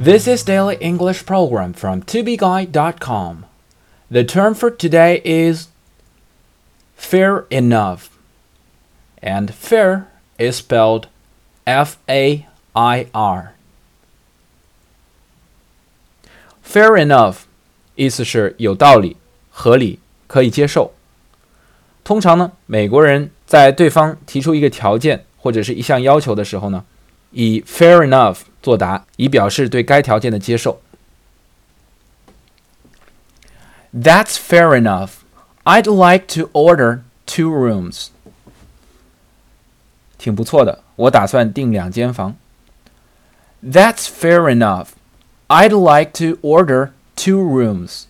This is Daily English Program from tobeguide.com. The term for today is fair enough. And fair is spelled F A I R. Fair enough 意思是有道理、合理、可以接受。通常呢，美国人在对方提出一个条件或者是一项要求的时候呢， 以 fair enough 作答，以表示对该条件的接受。That's fair enough. I'd like to order two rooms. 挺不错的，我打算订两间房。That's fair enough. I'd like to order two rooms.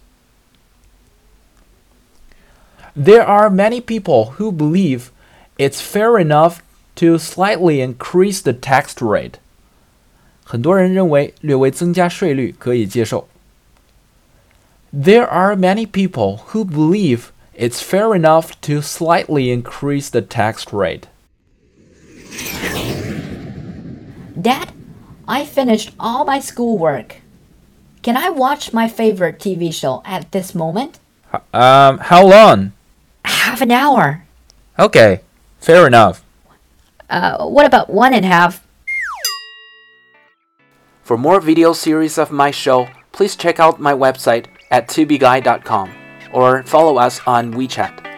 There are many people who believe it's fair enough to slightly increase the tax rate. 很多人认为略微增加税率可以接受。There are many people who believe it's fair enough to slightly increase the tax rate. Dad, I finished all my schoolwork. Can I watch my favorite TV show at this moment? Um, how long? Half an hour. Okay, fair enough. Uh, what about one and a half? For more video series of my show, please check out my website at tubeguy.com or follow us on WeChat.